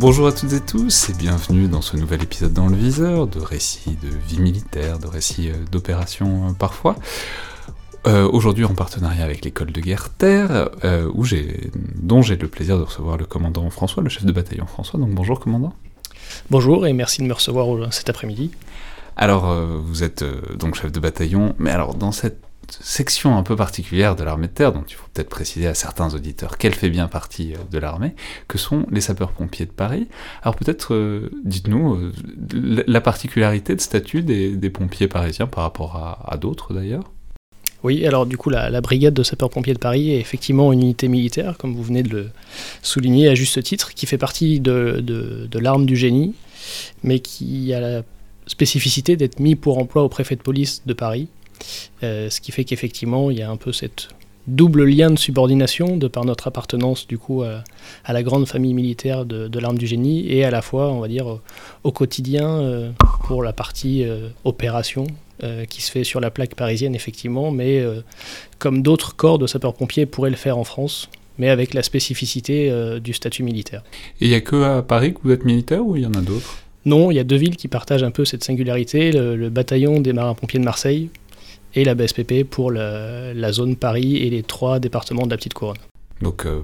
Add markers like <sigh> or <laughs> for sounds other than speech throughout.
Bonjour à toutes et tous et bienvenue dans ce nouvel épisode dans le viseur de récits de vie militaire, de récits euh, d'opérations euh, parfois. Euh, Aujourd'hui en partenariat avec l'école de guerre Terre, euh, où dont j'ai le plaisir de recevoir le commandant François, le chef de bataillon François. Donc bonjour commandant. Bonjour et merci de me recevoir cet après-midi. Alors euh, vous êtes euh, donc chef de bataillon, mais alors dans cette section un peu particulière de l'armée de terre, dont il faut peut-être préciser à certains auditeurs qu'elle fait bien partie euh, de l'armée, que sont les sapeurs-pompiers de Paris. Alors peut-être euh, dites-nous euh, la- la particularité de statut des, pompiers parisiens par rapport à, d'autres d'ailleurs? Oui, alors du coup, la, brigade de sapeurs-pompiers de Paris est effectivement une unité militaire, comme vous venez de le souligner à juste titre, qui fait partie de l'arme du génie, mais qui a la spécificité d'être mis pour emploi au préfet de police de Paris. Euh, ce qui fait qu'effectivement, il y a un peu cette double lien de subordination de par notre appartenance du coup à, à la grande famille militaire de, de l'arme du génie et à la fois, on va dire, au, au quotidien euh, pour la partie euh, opération euh, qui se fait sur la plaque parisienne, effectivement, mais euh, comme d'autres corps de sapeurs-pompiers pourraient le faire en France, mais avec la spécificité euh, du statut militaire. Et il n'y a que à Paris que vous êtes militaire ou il y en a d'autres? Non, il y a deux villes qui partagent un peu cette singularité, le, le bataillon des marins-pompiers de Marseille et la BSPP pour la, la zone Paris et les trois départements de la Petite Couronne. Donc euh,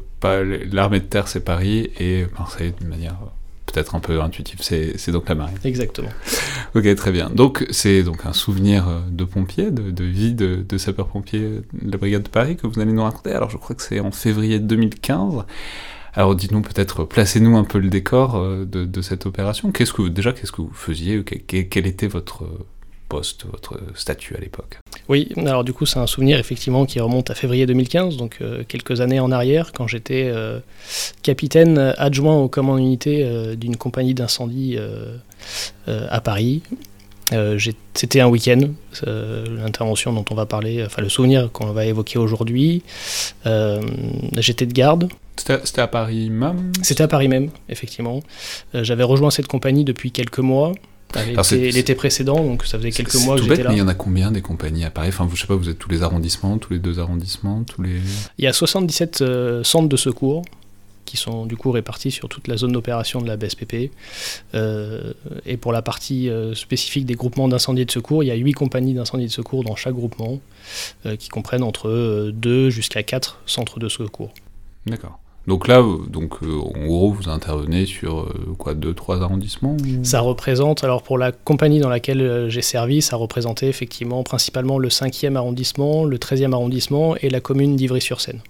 l'armée de terre c'est Paris et Marseille d'une manière euh, peut-être un peu intuitive, c'est donc la marine. Exactement. Ok, très bien. Donc, c'est donc un souvenir euh, de pompier, de, de vie de, de sapeur-pompier de la brigade de Paris que vous allez nous raconter. Alors, je crois que c'est en février 2015. Alors, dites-nous peut-être, placez-nous un peu le décor euh, de, de cette opération. Qu'est-ce que déjà, qu'est-ce que vous faisiez? Que- que- Quel était votre poste, votre statut à l'époque Oui, alors du coup c'est un souvenir effectivement qui remonte à février 2015, donc euh, quelques années en arrière, quand j'étais euh, capitaine adjoint au commandant unité euh, d'une compagnie d'incendie euh, euh, à Paris. Euh, C'était un week-end, euh, l'intervention dont on va parler, enfin le souvenir qu'on va évoquer aujourd'hui. Euh, J'étais de garde, C'était à Paris même? C'était à Paris même, effectivement. Euh, J'avais rejoint cette compagnie depuis quelques mois, l'été l'été précédent, donc ça faisait quelques mois que j'étais là. mais il y en a combien des compagnies à Paris? Enfin, vous, je sais pas, vous êtes tous les arrondissements, tous les deux arrondissements, tous les... Il y a 77 euh, centres de secours qui sont du coup répartis sur toute la zone d'opération de la BSPP. Euh, et pour la partie euh, spécifique des groupements d'incendie et de secours, il y a 8 compagnies d'incendie et de secours dans chaque groupement, euh, qui comprennent entre 2 jusqu'à 4 centres de secours. D'accord. Donc là, donc, euh, en gros, vous intervenez sur euh, quoi, deux, trois arrondissements Ça représente, alors pour la compagnie dans laquelle euh, j'ai servi, ça représentait effectivement principalement le 5e arrondissement, le 13e arrondissement et la commune d'Ivry-sur-Seine.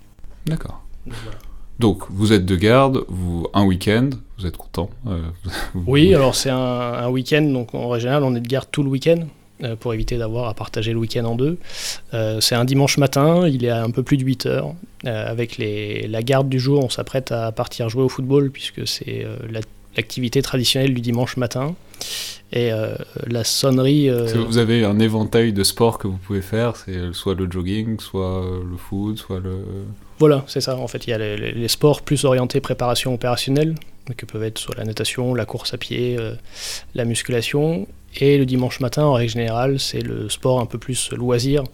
D'accord. Donc, voilà. Donc, vous êtes de garde, vous un week-end, vous êtes content Oui, alors c'est un, un week-end, donc en général on est de garde tout le week-end pour éviter d'avoir à partager le week-end en deux. Euh, c'est un dimanche matin, il est à un peu plus de 8 heures. Euh, avec les, la garde du jour, on s'apprête à partir jouer au football puisque c'est euh, la- l'activité traditionnelle du dimanche matin. Et euh, la sonnerie... euh, Vous avez un éventail de sports que vous pouvez faire, c'est euh, soit le jogging, soit euh, le foot, soit le... Voilà, c'est ça. En fait, il y a les, les- sports plus orientés préparation opérationnelle, que peuvent être soit la natation, la course à pied, euh, la musculation. Et le dimanche matin, en règle générale, c'est le sport un peu plus loisir,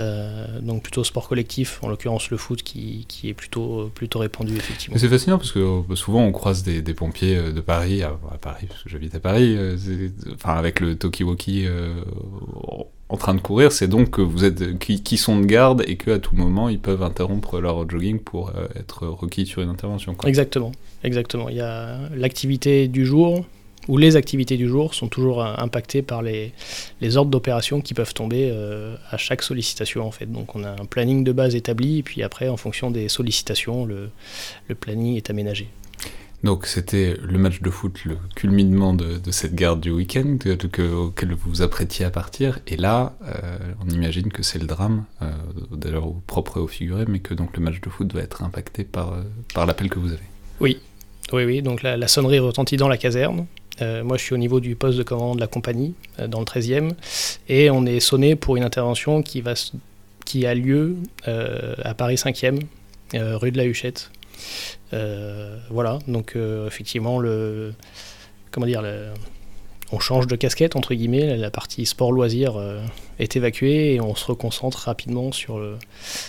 euh, donc plutôt sport collectif, en l'occurrence le foot qui, qui est plutôt, plutôt répandu, effectivement. C'est fascinant parce que euh, souvent on croise des, des pompiers euh, de Paris, à, à Paris, parce que j'habite à Paris, enfin avec le talkie-walkie euh, en train de courir, c'est donc que vous êtes qui, qui sont de garde et qu'à tout moment ils peuvent interrompre leur jogging pour euh, être requis sur une intervention. Quoi. Exactement, exactement. Il y a l'activité du jour, ou les activités du jour sont toujours euh, impactées par les, les ordres d'opération qui peuvent tomber euh, à chaque sollicitation en fait. Donc on a un planning de base établi, et puis après en fonction des sollicitations, le, le planning est aménagé. Donc c'était le match de foot, le culminement de, de cette garde du week-end que, que- auquel vous vous apprêtiez à partir. Et là, euh, on imagine que c'est le drame, euh, d'ailleurs au propre et au figuré, mais que donc le match de foot va être impacté par, par l'appel que vous avez. Oui, oui, oui. Donc la, la sonnerie retentit dans la caserne. Euh, moi, je suis au niveau du poste de commandement de la compagnie, euh, dans le 13e, et on est sonné pour une intervention qui, va, qui a lieu euh, à Paris 5e, euh, rue de la Huchette. Voilà, donc effectivement, le, comment dire, on change de casquette, entre guillemets, la partie sport-loisir est évacuée et on se reconcentre rapidement sur,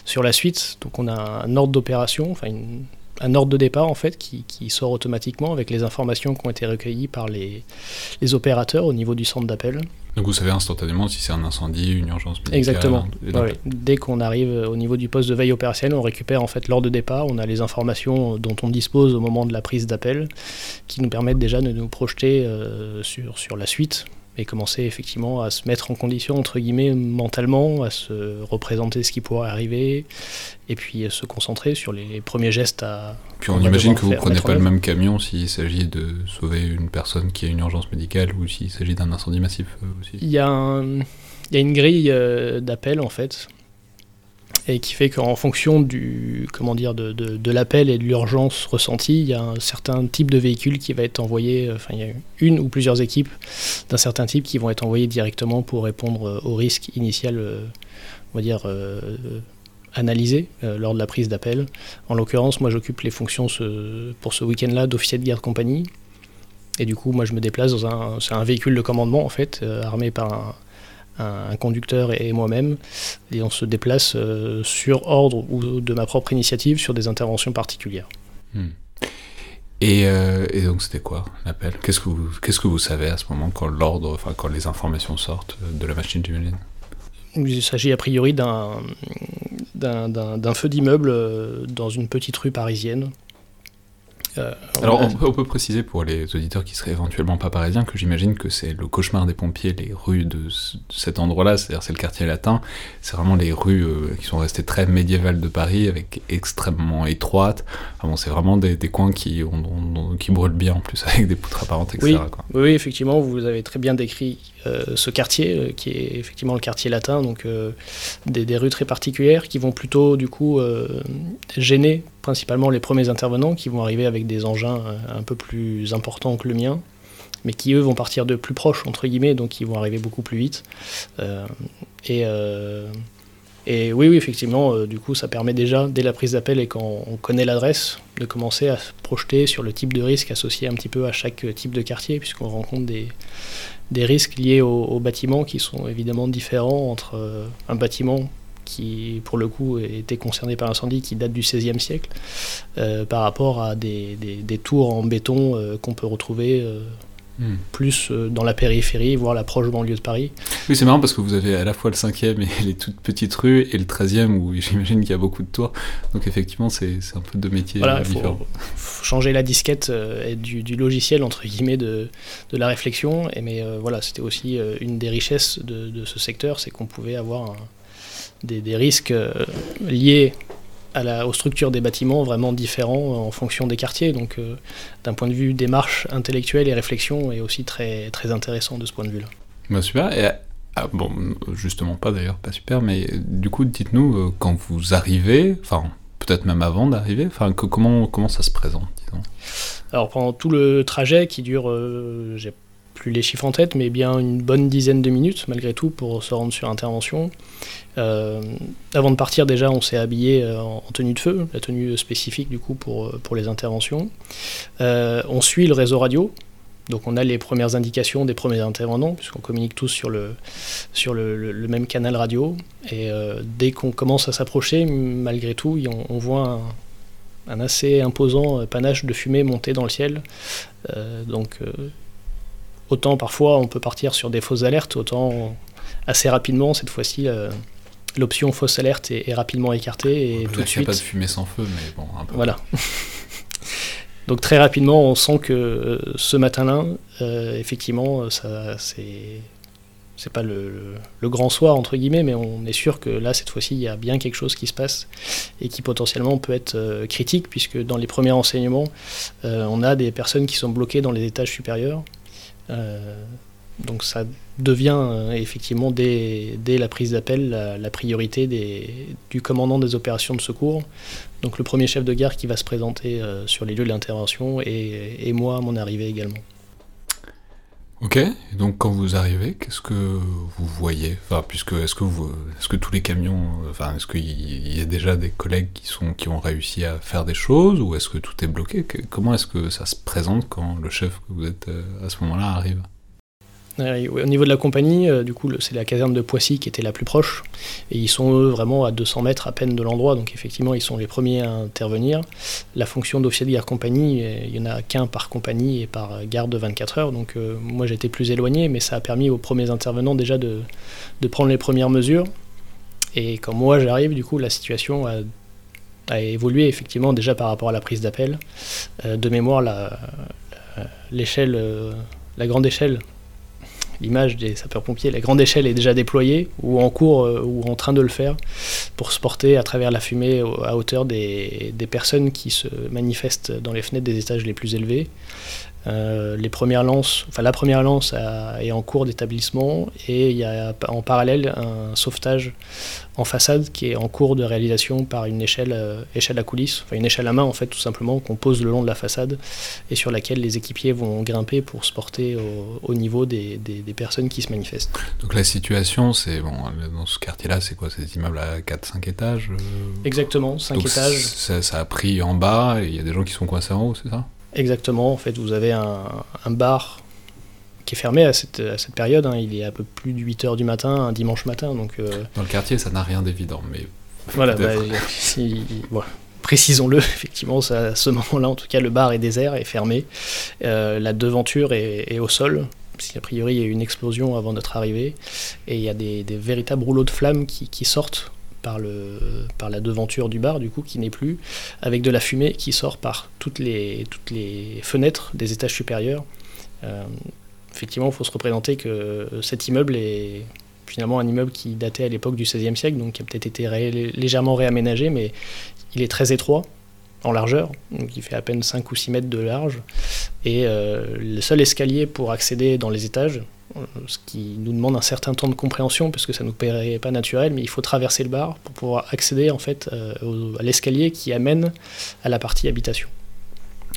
sur la suite. Donc on a un ordre d'opération, enfin une- un ordre de départ en fait qui, sort automatiquement avec les informations qui ont été recueillies par les, les opérateurs au niveau du centre d'appel. Donc vous savez instantanément si c'est un incendie, une urgence médicale. Exactement. Dès qu'on arrive au niveau du poste de veille opérationnelle, on récupère en fait l'ordre de départ, on a les informations dont on dispose au moment de la prise d'appel, qui nous permettent déjà de nous projeter euh, sur, sur la suite et commencer effectivement à se mettre en condition, entre guillemets, mentalement, à se représenter ce qui pourrait arriver, et puis se concentrer sur les premiers gestes à. Puis on, imagine que vous ne prenez pas le même camion s'il s'agit de sauver une personne qui a une urgence médicale ou s'il s'agit d'un incendie massif euh, aussi. Il y, a il y a une grille euh, d'appel en fait et qui fait qu'en fonction du comment dire de, de, l'appel et de l'urgence ressentie, il y a un certain type de véhicule qui va être envoyé. Euh, enfin, il y a une ou plusieurs équipes d'un certain type qui vont être envoyées directement pour répondre euh, au risque initial, euh, on va dire analysé lors de la prise d'appel. En l'occurrence, moi, j'occupe les fonctions pour ce week-end-là d'officier de garde compagnie. Et du coup, moi, je me déplace dans un, un véhicule de commandement en fait, armé par un un, conducteur et moi-même, et on se déplace euh, sur ordre ou de ma propre initiative sur des interventions particulières. Hmm. Euh, et, donc c'était quoi l'appel Qu'est-ce que vous qu'est-ce que vous savez à ce moment quand l'ordre, enfin quand les informations sortent de la machine j'imagine Il s'agit a priori d'un d'un feu d'immeuble euh, dans une petite rue parisienne euh, Alors, on peut, préciser pour les auditeurs qui seraient éventuellement pas parisiens que j'imagine que c'est le cauchemar des pompiers, les rues de, cet endroit-là, c'est-à-dire c'est le quartier latin, c'est vraiment les rues euh, qui sont restées très médiévales de Paris, avec extrêmement étroites. bon, c'est vraiment des, coins qui, qui brûlent bien en plus, <laughs> avec des poutres apparentes, etc. Oui, oui, effectivement, vous avez très bien décrit euh, ce quartier, qui est effectivement le quartier latin, donc des, des, rues très particulières qui vont plutôt, du coup, gêner principalement les premiers intervenants qui vont arriver avec des engins euh, un peu plus importants que le mien, mais qui eux vont partir de plus proche, entre guillemets, donc ils vont arriver beaucoup plus vite. Euh, et, euh, et, oui, oui, effectivement, du coup, ça permet déjà, dès la prise d'appel et quand on connaît l'adresse, de commencer à se projeter sur le type de risque associé un petit peu à chaque type de quartier, puisqu'on rencontre des, risques liés au, au, bâtiment qui sont évidemment différents entre un bâtiment qui, pour le coup, était concerné par l'incendie qui date du XVIe siècle, euh, par rapport à des, des, tours en béton euh, qu'on peut retrouver euh, hmm. plus dans la périphérie, voire la proche banlieue de Paris. Oui, c'est marrant parce que vous avez à la fois le 5e et les toutes petites rues, et le 13e où <laughs> j'imagine qu'il y a beaucoup de tours. Donc effectivement, c'est un peu deux métiers voilà, différents. Faut, changer la disquette du, du, logiciel, entre guillemets, de, de la réflexion. Et, mais voilà, c'était aussi une des richesses de, de ce secteur, c'est qu'on pouvait avoir un des, risques euh, liés à la, aux structures des bâtiments vraiment différents en fonction des quartiers. Donc, euh, d'un point de vue démarche intellectuelle et réflexion, est aussi très, très intéressant de ce point de vue-là. Bah, super. Et, ah, bon, justement pas d'ailleurs, pas super, mais du coup, dites-nous, euh, quand vous arrivez, enfin, peut-être même avant d'arriver, enfin, comment, comment ça se présente, disons? Alors, pendant tout le trajet qui dure, j'ai plus les chiffres en tête, mais bien une bonne dizaine de minutes malgré tout pour se rendre sur intervention. Euh, avant de partir déjà, on s'est habillé euh, en tenue de feu, la tenue spécifique du coup pour, euh, pour les interventions. on suit le réseau radio, donc on a les premières indications des premiers intervenants, puisqu'on communique tous sur le, sur le, même canal radio. Et dès qu'on commence à s'approcher, malgré tout, on, voit un, assez imposant panache de fumée monter dans le ciel. donc autant parfois on peut partir sur des fausses alertes, autant assez rapidement, cette fois-ci, euh, l'option fausse alerte est, rapidement écartée. Et tout de suite. Pas de fumée sans feu, mais bon, un peu. Voilà. <laughs> Donc très rapidement, on sent que euh, ce matin-là, euh, effectivement, ça, c'est c'est pas le, grand soir entre guillemets, mais on est sûr que là cette fois-ci il y a bien quelque chose qui se passe et qui potentiellement peut être critique puisque dans les premiers renseignements, on a des personnes qui sont bloquées dans les étages supérieurs donc ça devient euh, effectivement dès, la prise d'appel la, priorité du commandant des opérations de secours. Donc le premier chef de gare qui va se présenter euh, sur les lieux de l'intervention et, moi à mon arrivée également. Ok, donc quand vous arrivez, qu'est-ce que vous voyez? Enfin, puisque est-ce que vous, est-ce que tous les camions, enfin, est-ce qu'il y a déjà des collègues qui sont qui ont réussi à faire des choses ou est-ce que tout est bloqué? Comment est-ce que ça se présente quand le chef que vous êtes euh, à ce moment-là arrive? Au niveau de la compagnie, euh, du coup, c'est la caserne de Poissy qui était la plus proche. Et ils sont eux vraiment à 200 mètres à peine de l'endroit. Donc effectivement, ils sont les premiers à intervenir. La fonction d'officier de guerre compagnie, euh, il n'y en a qu'un par compagnie et par garde de 24 heures. Donc euh, moi, j'étais plus éloigné, mais ça a permis aux premiers intervenants déjà de, prendre les premières mesures. Et quand moi j'arrive, du coup, la situation a, évolué effectivement déjà par rapport à la prise d'appel. de mémoire, l'échelle, la grande échelle l'image des sapeurs-pompiers, la grande échelle est déjà déployée ou en cours euh, ou en train de le faire pour se porter à travers la fumée à hauteur des, des personnes qui se manifestent dans les fenêtres des étages les plus élevés. Euh, les premières lances, enfin la première lance est en cours d'établissement et il y a en parallèle un sauvetage en façade qui est en cours de réalisation par une échelle, euh, échelle à coulisses, enfin une échelle à main en fait tout simplement qu'on pose le long de la façade et sur laquelle les équipiers vont grimper pour se porter au, niveau des, des, personnes qui se manifestent. Donc la situation, c'est bon, dans ce quartier-là, c'est quoi? C'est immeubles à 4-5 étages euh Exactement, 5 étages. Ça, ça, a pris en bas et il y a des gens qui sont coincés en haut, c'est ça? Exactement, en fait, vous avez un, bar qui est fermé à cette, période. Hein. Il est à peu plus de 8 h du matin, un dimanche matin. Donc, euh, Dans le quartier, ça n'a rien d'évident, mais. Voilà, bah, précisons-le, <laughs> effectivement, à ce moment-là, en tout cas, le bar est désert, est fermé. Euh, la devanture est, au sol, parce qu'a priori, il y a eu une explosion avant notre arrivée. Et il y a des, véritables rouleaux de flammes qui sortent par, la devanture du bar, du coup, qui n'est plus, avec de la fumée qui sort par toutes les, toutes les fenêtres des étages supérieurs. Euh, effectivement, il faut se représenter que cet immeuble est finalement un immeuble qui datait à l'époque du XVIe siècle, donc qui a peut-être été légèrement réaménagé, mais il est très étroit en largeur, donc il fait à peine 5 ou 6 mètres de large, et euh, le seul escalier pour accéder dans les étages, ce qui nous demande un certain temps de compréhension parce que ça nous paraît pas naturel, mais il faut traverser le bar pour pouvoir accéder en fait euh, à l'escalier qui amène à la partie habitation.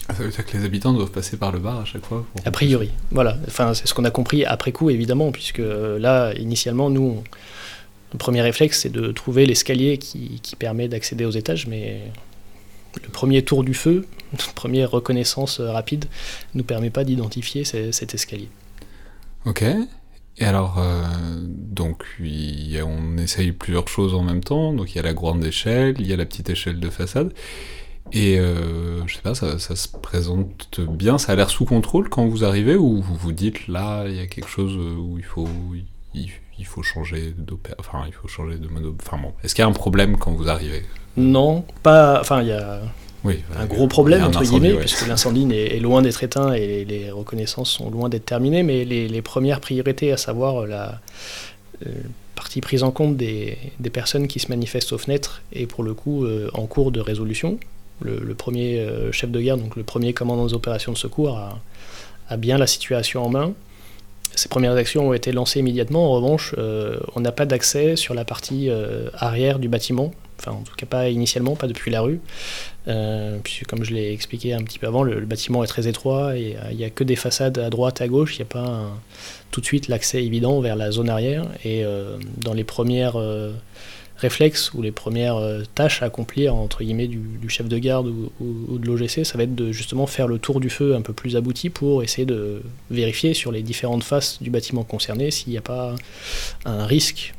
Ah, ça veut dire que les habitants doivent passer par le bar à chaque fois A priori, voilà. Enfin, c'est ce qu'on a compris après coup, évidemment, puisque euh, là, initialement, nous, le premier réflexe, c'est de trouver l'escalier qui, qui permet d'accéder aux étages, mais le premier tour du feu, <laughs> notre première reconnaissance euh, rapide, ne nous permet pas d'identifier cet escalier. Ok. Et alors, euh, donc, on essaye plusieurs choses en même temps. Donc, il y a la grande échelle, il y a la petite échelle de façade. Et euh, je sais pas, ça, se présente bien, ça a l'air sous contrôle quand vous arrivez, ou vous vous dites là, il y a quelque chose où il faut, il, faut changer enfin, il faut changer de mode. Enfin bon, est-ce qu'il y a un problème quand vous arrivez? Non, pas. Enfin, il y a un gros problème, entre guillemets, puisque l'incendie est, loin d'être éteint et les, reconnaissances sont loin d'être terminées, mais les, premières priorités, à savoir la euh, partie prise en compte des, personnes qui se manifestent aux fenêtres, et pour le coup euh, en cours de résolution. Le, premier euh, chef de guerre, donc le premier commandant des opérations de secours, a, bien la situation en main. Ces premières actions ont été lancées immédiatement. En revanche, on n'a pas d'accès sur la partie arrière du bâtiment, enfin en tout cas pas initialement, pas depuis la rue. Euh, puisque comme je l'ai expliqué un petit peu avant, le, bâtiment est très étroit et euh, il n'y a que des façades à droite, à gauche, il n'y a pas tout de suite l'accès évident vers la zone arrière. Et euh, dans les premières réflexes ou les premières tâches à accomplir entre guillemets du, chef de garde ou, de l'OGC, ça va être de justement faire le tour du feu un peu plus abouti pour essayer de vérifier sur les différentes faces du bâtiment concerné s'il n'y a pas un risque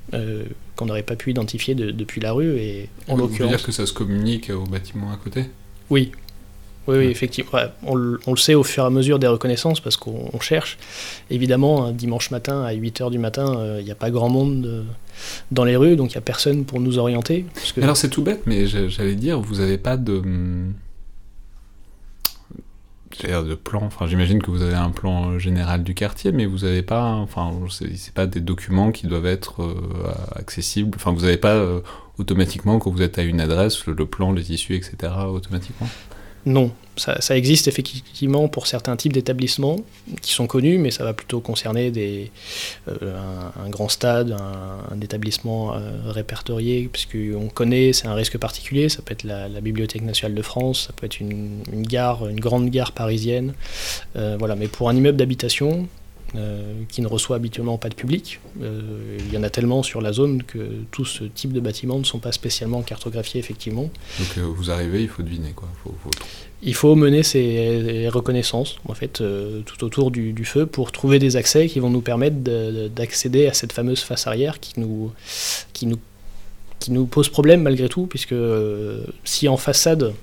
qu'on n'aurait pas pu identifier depuis la rue. Et en l'occurrence. Dire que ça se communique au bâtiment à côté Oui. Oui, oui, effectivement. on, le sait au fur et à mesure des reconnaissances parce qu'on cherche. Évidemment, un dimanche matin à 8h du matin, euh, il n'y a pas grand monde euh, dans les rues, donc il n'y a personne pour nous orienter. Alors c'est tout bête, mais j'allais dire, vous n'avez pas de de plan. Enfin, j'imagine que vous avez un plan général du quartier, mais vous n'avez pas, enfin, c'est pas des documents qui doivent être euh, accessibles. Enfin, vous n'avez pas euh, automatiquement quand vous êtes à une adresse le, plan, les issues, etc. automatiquement? Non, ça, existe effectivement pour certains types d'établissements qui sont connus, mais ça va plutôt concerner des, euh, un, grand stade, un, établissement euh, répertorié, puisqu'on connaît, c'est un risque particulier, ça peut être la, Bibliothèque nationale de France, ça peut être une, gare, une grande gare parisienne. Euh, voilà. Mais pour un immeuble d'habitation, qui ne reçoit habituellement pas de public. il y en a tellement sur la zone que tout ce type de bâtiments ne sont pas spécialement cartographiés effectivement. Donc vous arrivez, il faut deviner quoi. Il faut mener ces reconnaissances en fait tout autour du, du, feu pour trouver des accès qui vont nous permettre d'accéder à cette fameuse face arrière qui nous, qui nous qui nous pose problème malgré tout, puisque euh, si en façade,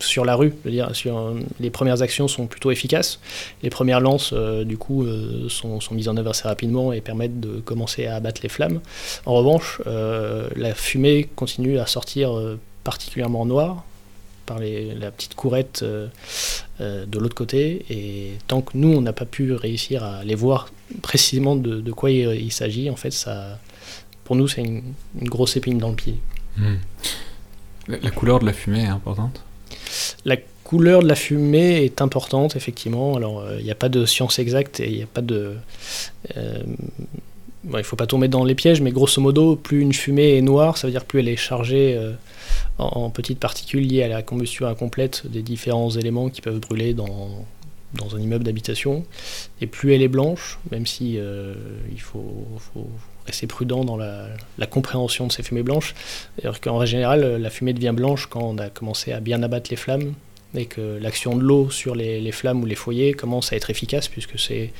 sur la rue, dire, euh, les premières actions sont plutôt efficaces, les premières lances, euh, du coup, sont, sont, mises en œuvre assez rapidement et permettent de commencer à abattre les flammes. En revanche, la fumée continue à sortir particulièrement noire par la petite courette de l'autre côté, et tant que nous, on n'a pas pu réussir à les voir précisément de, quoi il, s'agit, en fait, pour nous, c'est une, grosse épine dans le pied. Hmm. La, couleur de la fumée est importante? La couleur de la fumée est importante, effectivement. Alors, il euh, n'y a pas de science exacte et il n'y a pas de. Euh, il ne faut pas tomber dans les pièges, mais grosso modo, plus une fumée est noire, ça veut dire plus elle est chargée euh, en, petites particules liées à la combustion incomplète des différents éléments qui peuvent brûler dans, dans un immeuble d'habitation. Et plus elle est blanche, même si il faut, assez prudent dans la, compréhension de ces fumées blanches. D'ailleurs qu'en général, la fumée devient blanche quand on a commencé à bien abattre les flammes et que l'action de l'eau sur les, flammes ou les foyers commence à être efficace puisque c'est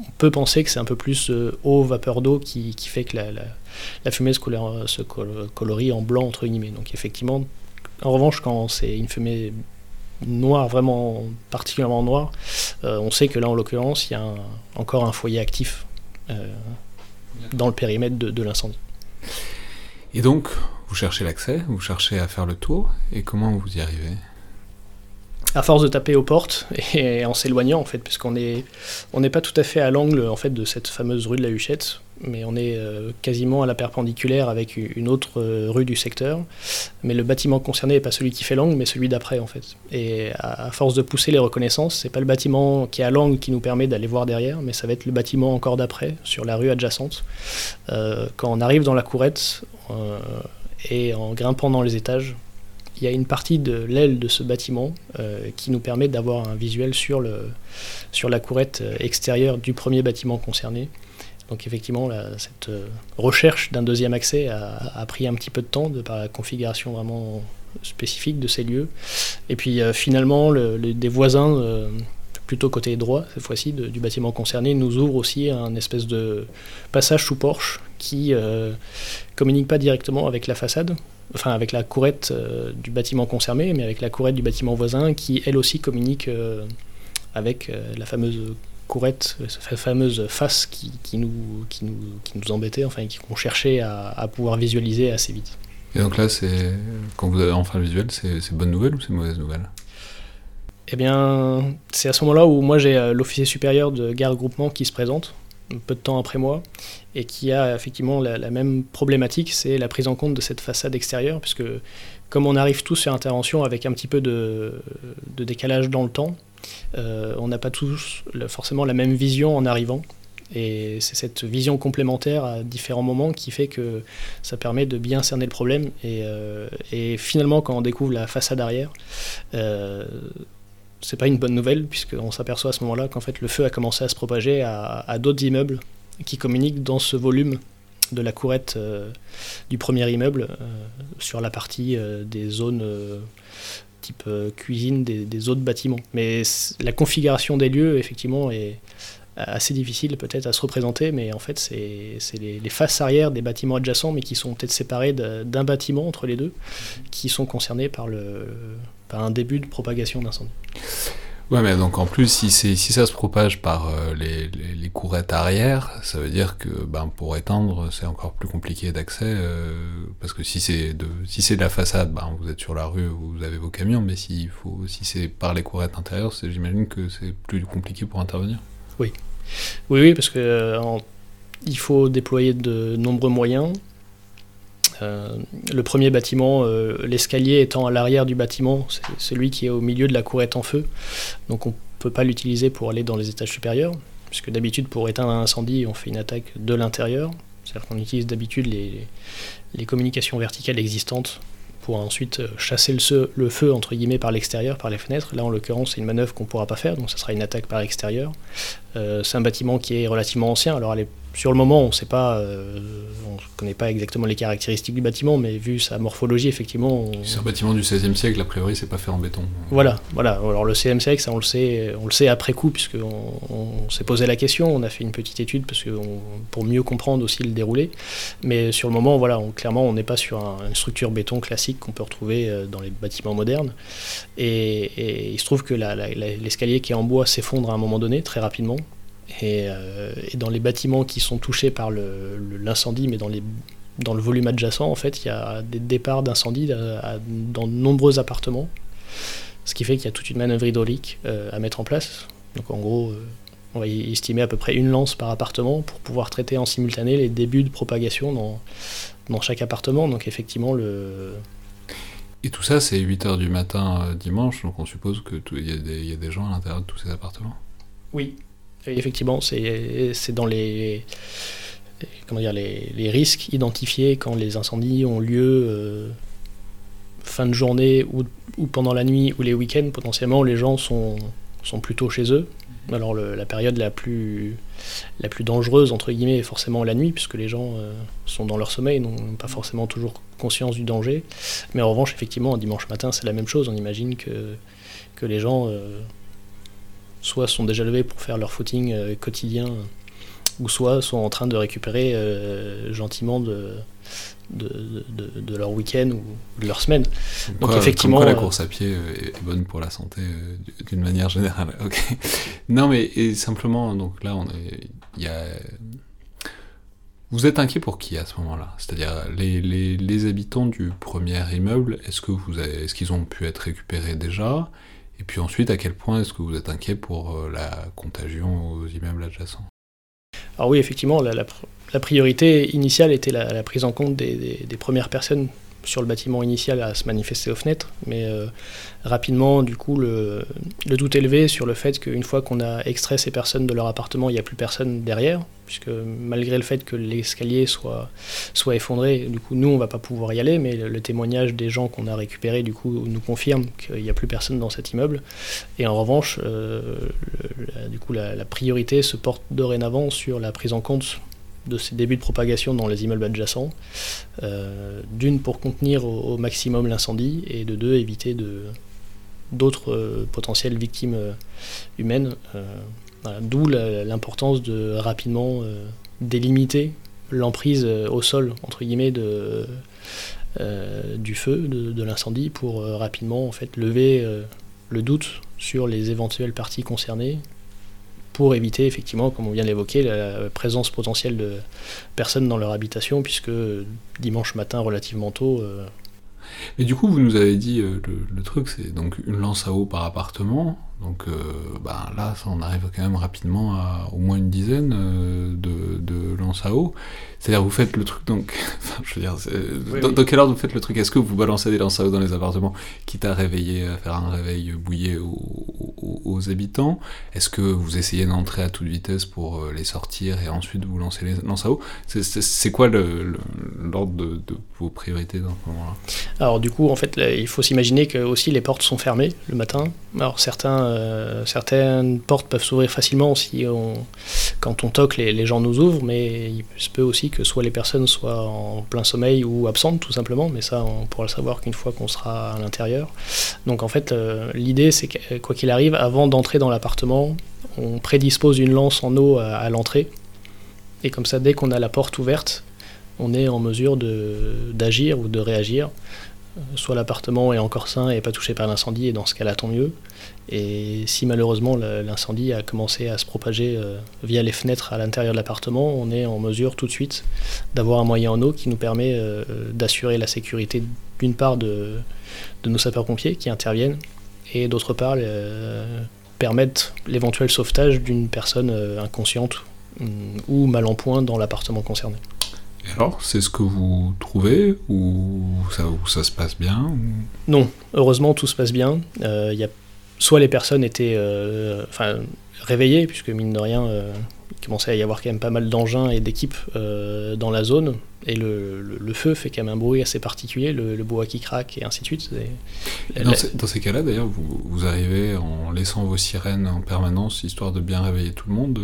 on peut penser que c'est un peu plus euh, eau, vapeur d'eau qui, fait que la, fumée se, se, colorie en blanc entre guillemets. Donc effectivement, en revanche, quand c'est une fumée noire, vraiment particulièrement noire, euh, on sait que là en l'occurrence, il y a encore un foyer actif. Euh, dans le périmètre de, l'incendie. Et donc, vous cherchez l'accès, vous cherchez à faire le tour, et comment vous y arrivez? À force de taper aux portes <laughs> et en s'éloignant en fait, puisqu'on n'est on n'est pas tout à fait à l'angle en fait de cette fameuse rue de la Huchette, mais on est euh, quasiment à la perpendiculaire avec une autre euh, rue du secteur. Mais le bâtiment concerné n'est pas celui qui fait l'angle, mais celui d'après en fait. Et à, force de pousser les reconnaissances, c'est pas le bâtiment qui est à l'angle qui nous permet d'aller voir derrière, mais ça va être le bâtiment encore d'après, sur la rue adjacente. Euh, quand on arrive dans la courette et en grimpant dans les étages, il y a une partie de l'aile de ce bâtiment qui nous permet d'avoir un visuel sur, le, sur la courette extérieure du premier bâtiment concerné. Donc effectivement, cette euh, recherche d'un deuxième accès a, pris un petit peu de temps de par la configuration vraiment spécifique de ces lieux. Et puis euh, finalement, des voisins, euh, plutôt côté droit cette fois-ci, du bâtiment concerné, nous ouvrent aussi un espèce de passage sous porche qui communique pas directement avec la façade, enfin avec la courette du bâtiment concerné, mais avec la courette du bâtiment voisin qui elle aussi communique avec la fameuse courette, cette fameuse face qui, nous, qui, nous, qui nous embêtait, enfin, qu'on cherchait à, pouvoir visualiser assez vite. Et donc là, c'est quand vous avez enfin le visuel, c'est bonne nouvelle ou c'est mauvaise nouvelle? Eh bien, c'est à ce moment-là où moi j'ai euh, l'officier supérieur de garde groupement qui se présente, peu de temps après moi, et qui a effectivement la, la même problématique, c'est la prise en compte de cette façade extérieure, puisque comme on arrive tous sur intervention avec un petit peu de, de décalage dans le temps, on n'a pas tous forcément la même vision en arrivant. Et c'est cette vision complémentaire à différents moments qui fait que ça permet de bien cerner le problème. Et, euh, finalement, quand on découvre la façade arrière, euh, c'est pas une bonne nouvelle, puisqu'on s'aperçoit à ce moment-là qu'en fait le feu a commencé à se propager à, d'autres immeubles qui communiquent dans ce volume de la courette du premier immeuble sur la partie des zones type euh, cuisine des, autres bâtiments. Mais la configuration des lieux, effectivement, est assez difficile peut-être à se représenter, mais en fait, c'est les, faces arrière des bâtiments adjacents, mais qui sont peut-être séparés d'un bâtiment entre les deux, qui sont concernés par, le, par un début de propagation d'incendie. Ouais, mais donc en plus, si, si ça se propage par euh, les, courettes arrière, ça veut dire que ben, pour étendre, c'est encore plus compliqué d'accès, euh, parce que si c'est de, si c'est de la façade, ben, vous êtes sur la rue, vous avez vos camions, mais si, faut, si c'est par les courettes intérieures, j'imagine que c'est plus compliqué pour intervenir. Oui, oui, oui parce que euh, il faut déployer de nombreux moyens. Euh, le premier bâtiment, euh, l'escalier étant à l'arrière du bâtiment, c'est celui qui est au milieu de la courette en feu. Donc on ne peut pas l'utiliser pour aller dans les étages supérieurs, puisque d'habitude pour éteindre un incendie, on fait une attaque de l'intérieur. C'est-à-dire qu'on utilise d'habitude les, communications verticales existantes pour ensuite chasser le, feu entre guillemets par l'extérieur, par les fenêtres. Là, en l'occurrence, c'est une manœuvre qu'on ne pourra pas faire, donc ça sera une attaque par l'extérieur. C'est un bâtiment qui est relativement ancien, alors elle est sur le moment, on sait pas, euh, on ne connaît pas exactement les caractéristiques du bâtiment, mais vu sa morphologie, effectivement. C'est un bâtiment du XVIe siècle, a priori, c'est pas fait en béton. Voilà, voilà. Alors le XVIe siècle, ça on le sait, on le sait après coup, puisqu'on on, s'est posé la question, on a fait une petite étude parce que pour mieux comprendre aussi le déroulé. Mais sur le moment, voilà, clairement, on n'est pas sur une structure béton classique qu'on peut retrouver euh, dans les bâtiments modernes. Et, il se trouve que l'escalier qui est en bois s'effondre à un moment donné, très rapidement, euh, et, dans les bâtiments qui sont touchés par l'incendie, mais dans, les, dans le volume adjacent, en fait, il y a des départs d'incendie dans de nombreux appartements. Ce qui fait qu'il y a toute une manœuvre hydraulique euh, à mettre en place. Donc en gros, euh, on va estimer à peu près une lance par appartement pour pouvoir traiter en simultané les débuts de propagation dans, dans chaque appartement. Donc effectivement, le... Et tout ça, c'est 8h du matin dimanche, donc on suppose qu'il y, y, a des gens à l'intérieur de tous ces appartements Oui, effectivement, c'est dans les, comment dire, les, les, risques identifiés quand les incendies ont lieu euh, fin de journée ou, ou, pendant la nuit ou les week-ends. Potentiellement, les gens sont, sont plutôt chez eux. Alors la période la plus, la plus dangereuse, entre guillemets, est forcément la nuit, puisque les gens euh, sont dans leur sommeil, n'ont pas forcément toujours conscience du danger. Mais en revanche, effectivement, un dimanche matin, c'est la même chose. On imagine que, que les gens... Euh, soit sont déjà levés pour faire leur footing euh, quotidien, ou soit sont en train de récupérer euh, gentiment de, de, leur week-end ou de leur semaine. Donc effectivement, la euh, course à pied est bonne pour la santé d'une manière générale. <laughs> Non, mais simplement, donc là, on est, y a. Vous êtes inquiet pour qui à ce moment-là? C'est-à-dire les, les, les, habitants du premier immeuble, est-ce que vous est-ce qu'ils ont pu être récupérés déjà? Et puis ensuite, à quel point est-ce que vous êtes inquiet pour euh, la contagion aux immeubles adjacents? Alors oui, effectivement, la, priorité initiale était la, prise en compte des, premières personnes sur le bâtiment initial à se manifester aux fenêtres, mais euh, rapidement, du coup, le, doute élevé sur le fait qu'une fois qu'on a extrait ces personnes de leur appartement, il n'y a plus personne derrière, puisque malgré le fait que l'escalier soit, soit effondré, du coup, nous, on va pas pouvoir y aller, mais le, témoignage des gens qu'on a récupérés, du coup, nous confirme qu'il n'y a plus personne dans cet immeuble. Et en revanche, euh, du coup, la priorité se porte dorénavant sur la prise en compte de ces débuts de propagation dans les immeubles adjacents. Euh, d'une, pour contenir au, maximum l'incendie, et de deux, éviter d'autres euh, potentielles victimes euh, humaines. D'où l'importance de rapidement délimiter l'emprise au sol, entre guillemets, de, du feu, de, de l'incendie, pour rapidement en fait, lever le doute sur les éventuelles parties concernées pour éviter effectivement, comme on vient de l'évoquer, la présence potentielle de personnes dans leur habitation, puisque dimanche matin relativement tôt. Euh, Mais du coup, vous nous avez dit euh, le, truc, c'est donc une lance à eau par appartement. Donc euh, bah, là, ça, on arrive quand même rapidement à au moins une dizaine de, de lances à eau. C'est-à-dire, vous faites le truc, donc, <laughs> je veux dire, dans, quelle heure vous faites le truc? Est-ce que vous balancez des lances à eau dans les appartements, quitte à réveiller, à faire un réveil bouillé aux, habitants? Est-ce que vous essayez d'entrer à toute vitesse pour euh, les sortir et ensuite vous lancez les lances à eau? C'est quoi l'ordre de, de, vos priorités dans ce moment-là? Alors, du coup, en fait, il faut s'imaginer que aussi les portes sont fermées le matin. Alors, certains, euh, certaines portes peuvent s'ouvrir facilement si on, quand on toque, les, gens nous ouvrent, mais il se peut aussi que soit les personnes soient en plein sommeil ou absentes tout simplement, mais ça on pourra le savoir qu'une fois qu'on sera à l'intérieur. Donc en fait euh, l'idée c'est que quoi qu'il arrive, avant d'entrer dans l'appartement, on prédispose une lance en eau à, l'entrée, et comme ça dès qu'on a la porte ouverte, on est en mesure d'agir ou de réagir soit l'appartement est encore sain et pas touché par l'incendie, et dans ce cas-là, tant mieux. Et si malheureusement l'incendie a commencé à se propager euh, via les fenêtres à l'intérieur de l'appartement, on est en mesure tout de suite d'avoir un moyen en eau qui nous permet euh, d'assurer la sécurité d'une part de, nos sapeurs-pompiers qui interviennent, et d'autre part euh, permettre l'éventuel sauvetage d'une personne inconsciente ou mal en point dans l'appartement concerné alors, c'est ce que vous trouvez ou ça, se passe bien Non, heureusement tout se passe bien. Euh, soit les personnes étaient euh, réveillées, puisque mine de rien, euh, il commençait à y avoir quand même pas mal d'engins et d'équipes dans la zone. Et le, le, feu fait quand même un bruit assez particulier, le, bois qui craque et ainsi de suite. dans, dans, ces cas-là, d'ailleurs, vous, vous, arrivez en laissant vos sirènes en permanence, histoire de bien réveiller tout le monde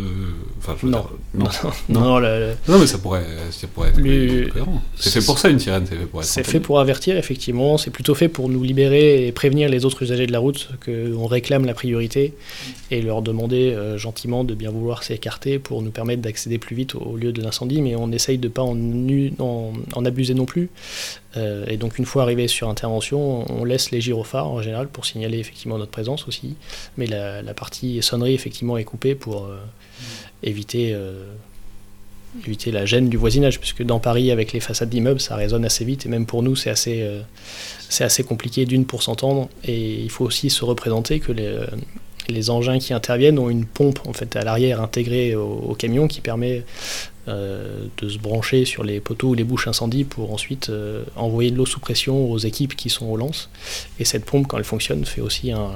enfin, <laughs> non. non. non. Non, mais ça pourrait, ça pourrait être cohérent. C'est fait pour ça une sirène, c'est fait pour C'est fait pour avertir, effectivement. C'est plutôt fait pour nous libérer et prévenir les autres usagers de la route qu'on réclame la priorité et leur demander gentiment de bien vouloir s'écarter pour nous permettre d'accéder plus vite au, lieu de l'incendie. Mais on essaye de ne pas en, en, abuser non plus. Euh, et donc une fois arrivé sur intervention, on laisse les gyrophares en général pour signaler effectivement notre présence aussi. Mais la, partie sonnerie effectivement est coupée pour euh, éviter, euh, éviter la gêne du voisinage, puisque dans Paris avec les façades d'immeubles ça résonne assez vite et même pour nous c'est assez, c'est assez compliqué d'une pour s'entendre. Et il faut aussi se représenter que les, les engins qui interviennent ont une pompe en fait à l'arrière intégrée au, camion qui permet euh, de se brancher sur les poteaux ou les bouches incendies pour ensuite euh, envoyer de l'eau sous pression aux équipes qui sont au lance. Et cette pompe, quand elle fonctionne, fait aussi un,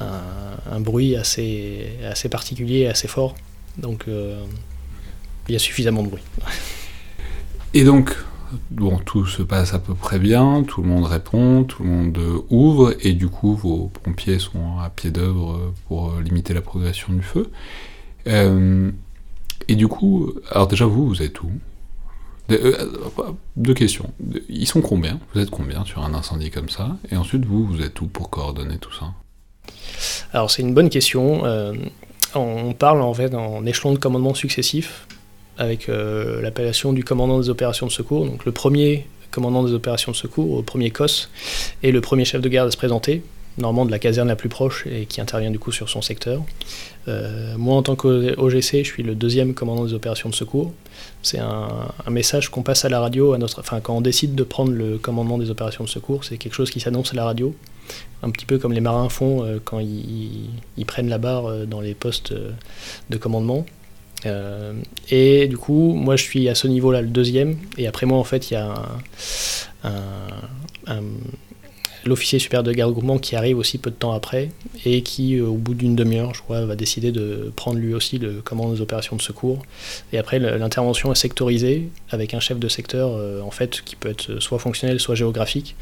un, bruit assez, assez particulier, assez fort. Donc euh, il y a suffisamment de bruit. Et donc, bon, tout se passe à peu près bien, tout le monde répond, tout le monde ouvre, et du coup, vos pompiers sont à pied d'œuvre pour limiter la progression du feu. Euh, et du coup, alors déjà, vous, vous êtes où? Euh, Deux questions. Ils sont combien? Vous êtes combien sur un incendie comme ça? Et ensuite, vous, vous êtes où pour coordonner tout ça? Alors, c'est une bonne question. Euh, on parle en fait en échelon de commandement successif avec euh, l'appellation du commandant des opérations de secours. Donc le premier commandant des opérations de secours, au premier COS, et le premier chef de garde à se présenter, normalement de la caserne la plus proche et qui intervient du coup sur son secteur. Euh, moi, en tant qu'OGC, je suis le deuxième commandant des opérations de secours. C'est un, message qu'on passe à la radio, à notre, enfin, quand on décide de prendre le commandement des opérations de secours, c'est quelque chose qui s'annonce à la radio, un petit peu comme les marins font euh, quand ils, prennent la barre dans les postes de commandement. Euh, et du coup, moi je suis à ce niveau-là, le deuxième. Et après moi, en fait, il y a l'officier supérieur de garde groupement qui arrive aussi peu de temps après et qui, euh, au bout d'une demi-heure, je crois, va décider de prendre lui aussi le commandement des opérations de secours. Et après, l'intervention est sectorisée avec un chef de secteur, euh, en fait, qui peut être soit fonctionnel, soit géographique.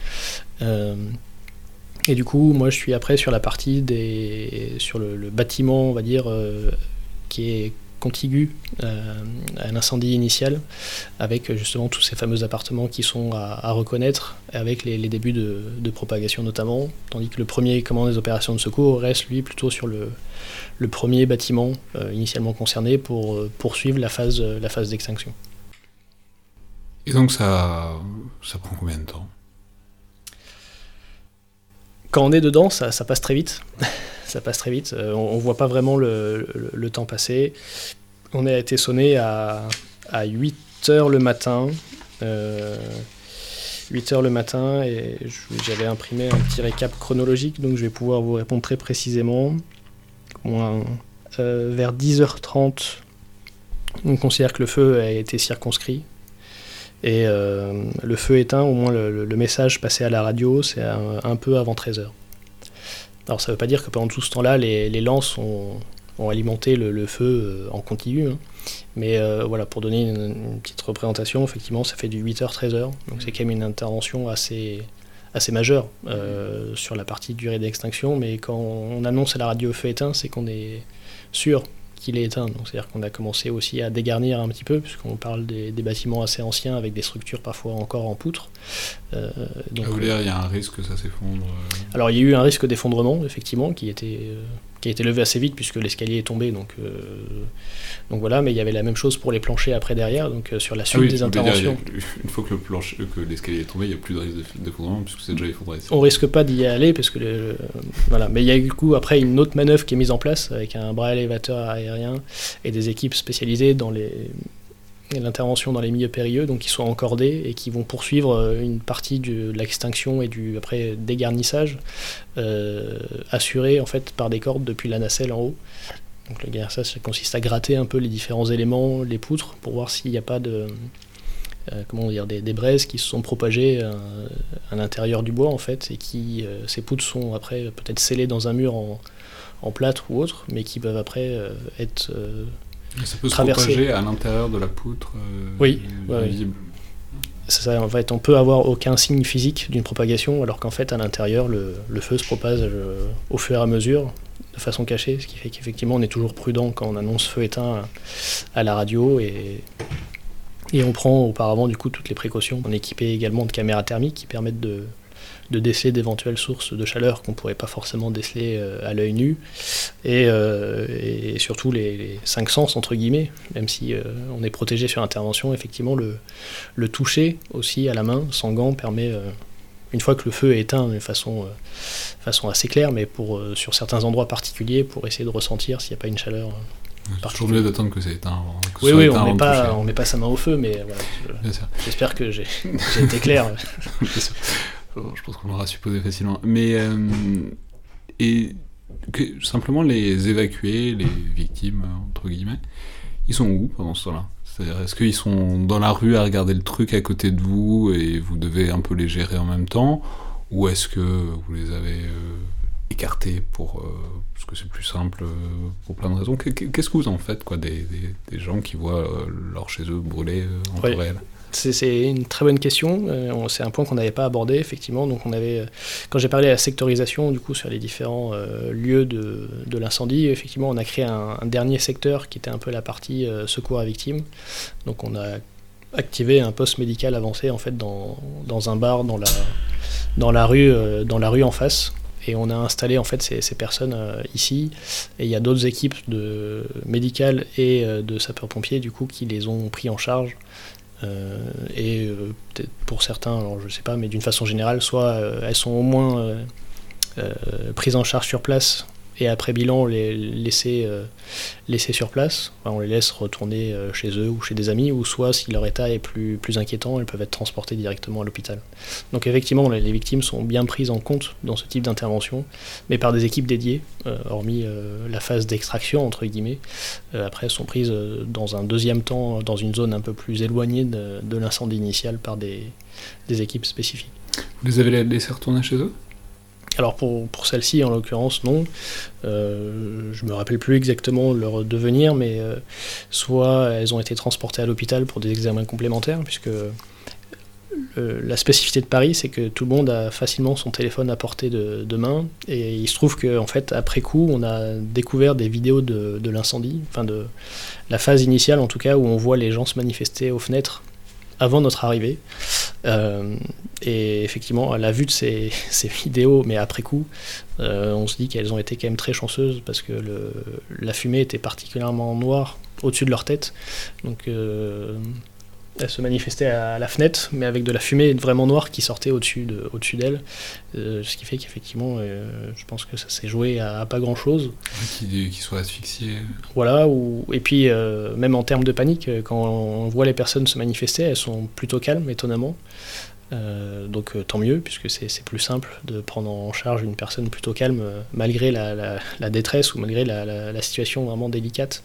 et du coup, moi, je suis après sur la partie des, sur le bâtiment, on va dire, qui est contigu euh, à un incendie initial, avec justement tous ces fameux appartements qui sont à, reconnaître, avec les, débuts de, propagation notamment, tandis que le premier commandant des opérations de secours reste lui plutôt sur le, le premier bâtiment euh, initialement concerné pour euh, poursuivre la phase, la phase d'extinction. Et donc ça, ça prend combien de temps? Quand on est dedans, ça, ça passe très vite. Ça passe très vite. Euh, on, ne voit pas vraiment le, temps passer. On a été sonné à, à 8 heures le matin. 8 euh, heures le matin et j'avais imprimé un petit récap chronologique, donc je vais pouvoir vous répondre très précisément. Euh, vers 10h30, on considère que le feu a été circonscrit. Et le feu éteint, au moins le, message passé à la radio, c'est un, peu avant 13h. Alors ça ne veut pas dire que pendant tout ce temps-là, les, lances ont, alimenté le, feu euh, en continu. Hein. Mais euh, voilà, pour donner une, petite représentation, effectivement, ça fait du 8h-13h. Donc c'est quand même une intervention assez, assez majeure euh, sur la partie durée d'extinction. Mais quand on annonce à la radio feu éteint, c'est qu'on est sûr qu'il est éteint. Donc c'est-à-dire qu'on a commencé aussi à dégarnir un petit peu, puisqu'on parle des, bâtiments assez anciens avec des structures parfois encore en poutre. Euh, donc, dire, il y a un risque que ça s'effondre euh Alors il y a eu un risque d'effondrement, effectivement, qui était, euh, qui a été levé assez vite puisque l'escalier est tombé. Donc, euh, donc voilà, mais il y avait la même chose pour les planchers après derrière, donc sur la ah suite des interventions. une fois que, le plancher, que l'escalier est tombé, il n'y a plus de risque d'effondrement puisque c'est déjà effondré. On risque pas d'y aller parce que le, voilà, mais il y a eu du coup après une autre manœuvre qui est mise en place avec un bras élévateur aérien et des équipes spécialisées dans les l'intervention dans les milieux périlleux, donc qui sont encordés et qui vont poursuivre euh, une partie de l'extinction et du après dégarnissage euh, assuré en fait par des cordes depuis la nacelle en haut. Donc le garnissage consiste à gratter un peu les différents éléments, les poutres, pour voir s'il n'y a pas de euh, comment dire des, braises qui se sont propagées à, l'intérieur du bois en fait et qui ces poutres sont après peut-être scellées dans un mur en, en plâtre ou autre, mais qui peuvent après être ça peut se propager à l'intérieur de la poutre euh, oui, ça, en fait, on peut avoir aucun signe physique d'une propagation, alors qu'en fait, à l'intérieur, le, feu se propage euh, au fur et à mesure, de façon cachée, ce qui fait qu'effectivement, on est toujours prudent quand on annonce feu éteint à la radio et, et on prend auparavant du coup toutes les précautions. On est équipé également de caméras thermiques qui permettent de, de déceler d'éventuelles sources de chaleur qu'on ne pourrait pas forcément déceler euh, à l'œil nu. Et, euh, et surtout les, cinq sens, entre guillemets, même si euh, on est protégé sur intervention, effectivement, le, le toucher aussi à la main, sans gants, permet, une fois que le feu est éteint d'une façon, façon assez claire, mais pour, sur certains endroits particuliers, pour essayer de ressentir s'il n'y a pas une chaleur. C'est toujours mieux d'attendre que c'est éteint. oui, oui, on ne met, pas, met pas sa main au feu, mais j'espère que j'ai été clair. <laughs> je pense qu'on l'aura supposé facilement. Mais euh, et que, simplement les évacuer, les victimes entre guillemets, ils sont où pendant ce temps-là? C'est-à-dire, est-ce qu'ils sont dans la rue à regarder le truc à côté de vous et vous devez un peu les gérer en même temps, ou est-ce que vous les avez euh, écartés pour euh, parce que c'est plus simple pour plein de raisons? Qu'est-ce que vous en faites quoi des, des, gens qui voient leur chez eux brûler en temps réel? C'est une très bonne question. Euh, c'est un point qu'on n'avait pas abordé, effectivement. Donc, on avait, euh, quand j'ai parlé de la sectorisation, du coup, sur les différents euh, lieux de, l'incendie, effectivement, on a créé un, dernier secteur qui était un peu la partie secours à victimes. Donc, on a activé un poste médical avancé, en fait, dans, un bar dans la, rue, dans la rue en face. Et on a installé en fait ces, personnes ici. Et il y a d'autres équipes de médicales et de sapeurs-pompiers du coup qui les ont pris en charge et euh, peut-être pour certains, alors je sais pas, mais d'une façon générale, soit euh, elles sont au moins prises en charge sur place et après bilan, les laisser, euh, laisser sur place. on les laisse retourner euh, chez eux ou chez des amis, ou soit si leur état est plus, plus inquiétant, elles peuvent être transportées directement à l'hôpital. Donc effectivement, les, victimes sont bien prises en compte dans ce type d'intervention, mais par des équipes dédiées, euh, hormis la phase d'extraction, entre guillemets. après, elles sont prises dans un deuxième temps, dans une zone un peu plus éloignée de, l'incendie initial par des, des équipes spécifiques. Vous les avez laissées retourner chez eux? Alors pour, pour celle-ci, en l'occurrence, non. Euh, je me rappelle plus exactement leur devenir, mais euh, soit elles ont été transportées à l'hôpital pour des examens complémentaires, puisque la spécificité de Paris, c'est que tout le monde a facilement son téléphone à portée de, main, et il se trouve qu'en fait, après coup, on a découvert des vidéos de, de l'incendie, enfin de la phase initiale en tout cas, où on voit les gens se manifester aux fenêtres avant notre arrivée. Euh, et effectivement, à la vue de <laughs> ces, vidéos, mais après coup, euh, on se dit qu'elles ont été quand même très chanceuses parce que la fumée était particulièrement noire au-dessus de leur tête. Donc euh, elle se manifestait à la fenêtre, mais avec de la fumée vraiment noire qui sortait au-dessus de, au-dessus d'elle. Euh, ce qui fait qu'effectivement, euh, je pense que ça s'est joué à, pas grand-chose. Qu'ils soient asphyxiés. Voilà, ou, et puis euh, même en termes de panique, quand on voit les personnes se manifester, elles sont plutôt calmes, étonnamment. donc tant mieux, puisque c'est, plus simple de prendre en charge une personne plutôt calme, malgré la, la, détresse ou malgré la, situation vraiment délicate.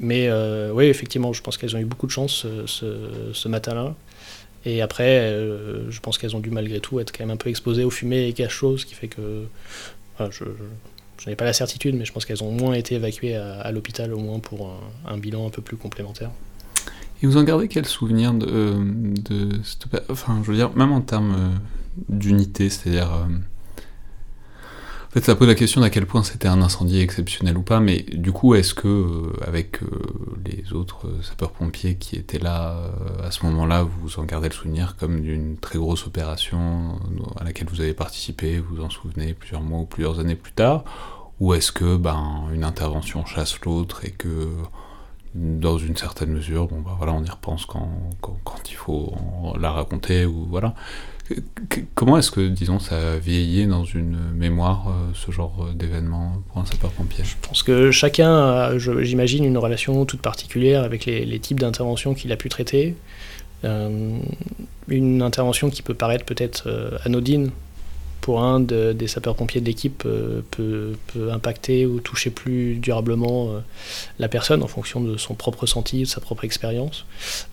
Mais euh, oui, effectivement, je pense qu'elles ont eu beaucoup de chance ce, matin-là. Et après, euh, je pense qu'elles ont dû malgré tout être quand même un peu exposées aux fumées et cachots, ce qui fait que je, n'ai pas la certitude, mais je pense qu'elles ont moins été évacuées à, l'hôpital, au moins pour un, bilan un peu plus complémentaire. Et vous en gardez quel souvenir euh, de, Enfin, je veux dire, même en termes d'unité, c'est-à-dire fait, ça pose la question d'à quel point c'était un incendie exceptionnel ou pas, mais du coup, est-ce que, euh, avec euh, les autres sapeurs-pompiers qui étaient là euh, à ce moment-là, vous en gardez le souvenir comme d'une très grosse opération à laquelle vous avez participé, vous en souvenez plusieurs mois ou plusieurs années plus tard? Ou est-ce que ben, une intervention chasse l'autre et que dans une certaine mesure, bon, bah, voilà, on y repense quand, quand, il faut la raconter, ou voilà. Comment est-ce que, disons, ça a vieilli dans une mémoire, euh, ce genre d'événement pour un sapeur-pompier? Je pense que chacun a, j'imagine, une relation toute particulière avec les, types d'interventions qu'il a pu traiter. Euh, une intervention qui peut paraître peut-être euh, anodine pour un des sapeurs-pompiers de l'équipe peut, impacter ou toucher plus durablement la personne en fonction de son propre ressenti, de sa propre expérience.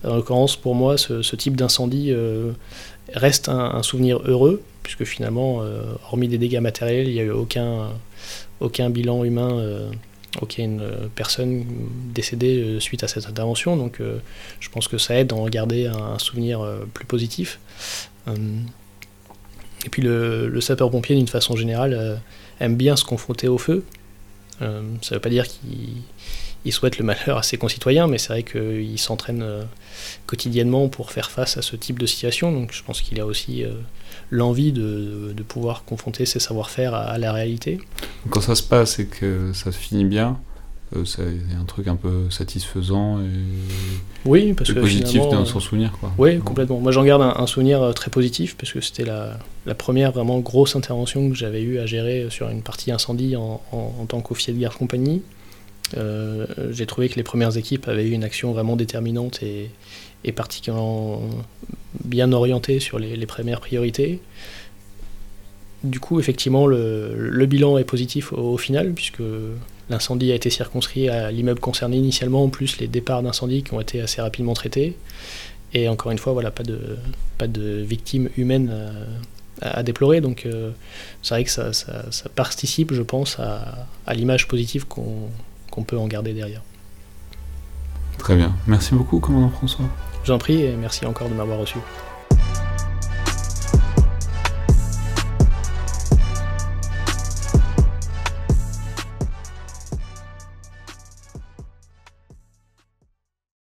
En l'occurrence, pour moi, ce, type d'incendie reste un, souvenir heureux, puisque finalement, euh, hormis des dégâts matériels, il n'y a eu aucun, bilan humain euh, aucune personne décédée suite à cette intervention. Donc je pense que ça aide à en garder un, souvenir plus positif. Et puis le, sapeur-pompier, d'une façon générale, aime bien se confronter au feu. ça ne veut pas dire qu'il souhaite le malheur à ses concitoyens, mais c'est vrai qu'il s'entraîne quotidiennement pour faire face à ce type de situation. Donc je pense qu'il a aussi l'envie de, pouvoir confronter ses savoir-faire à, la réalité. Quand ça se passe et que ça se finit bien, euh, c'est un truc un peu satisfaisant et oui, parce positif dans son euh, souvenir. Quoi. Oui, complètement. Moi j'en garde un, souvenir euh, très positif parce que c'était la, première vraiment grosse intervention que j'avais eu à gérer sur une partie incendie en, tant qu'officier de garde compagnie. J'ai trouvé que les premières équipes avaient eu une action vraiment déterminante et, et particulièrement bien orienté sur les, premières priorités. Du coup, effectivement, le, bilan est positif au, final, puisque l'incendie a été circonscrit à l'immeuble concerné initialement, en plus les départs d'incendie qui ont été assez rapidement traités. Et encore une fois, voilà, pas de, pas de victimes humaines à, déplorer. Donc euh, c'est vrai que ça, participe, je pense, à, l'image positive qu'on peut en garder derrière. Très bien. Merci beaucoup, commandant François. J'en prie et merci encore de m'avoir reçu.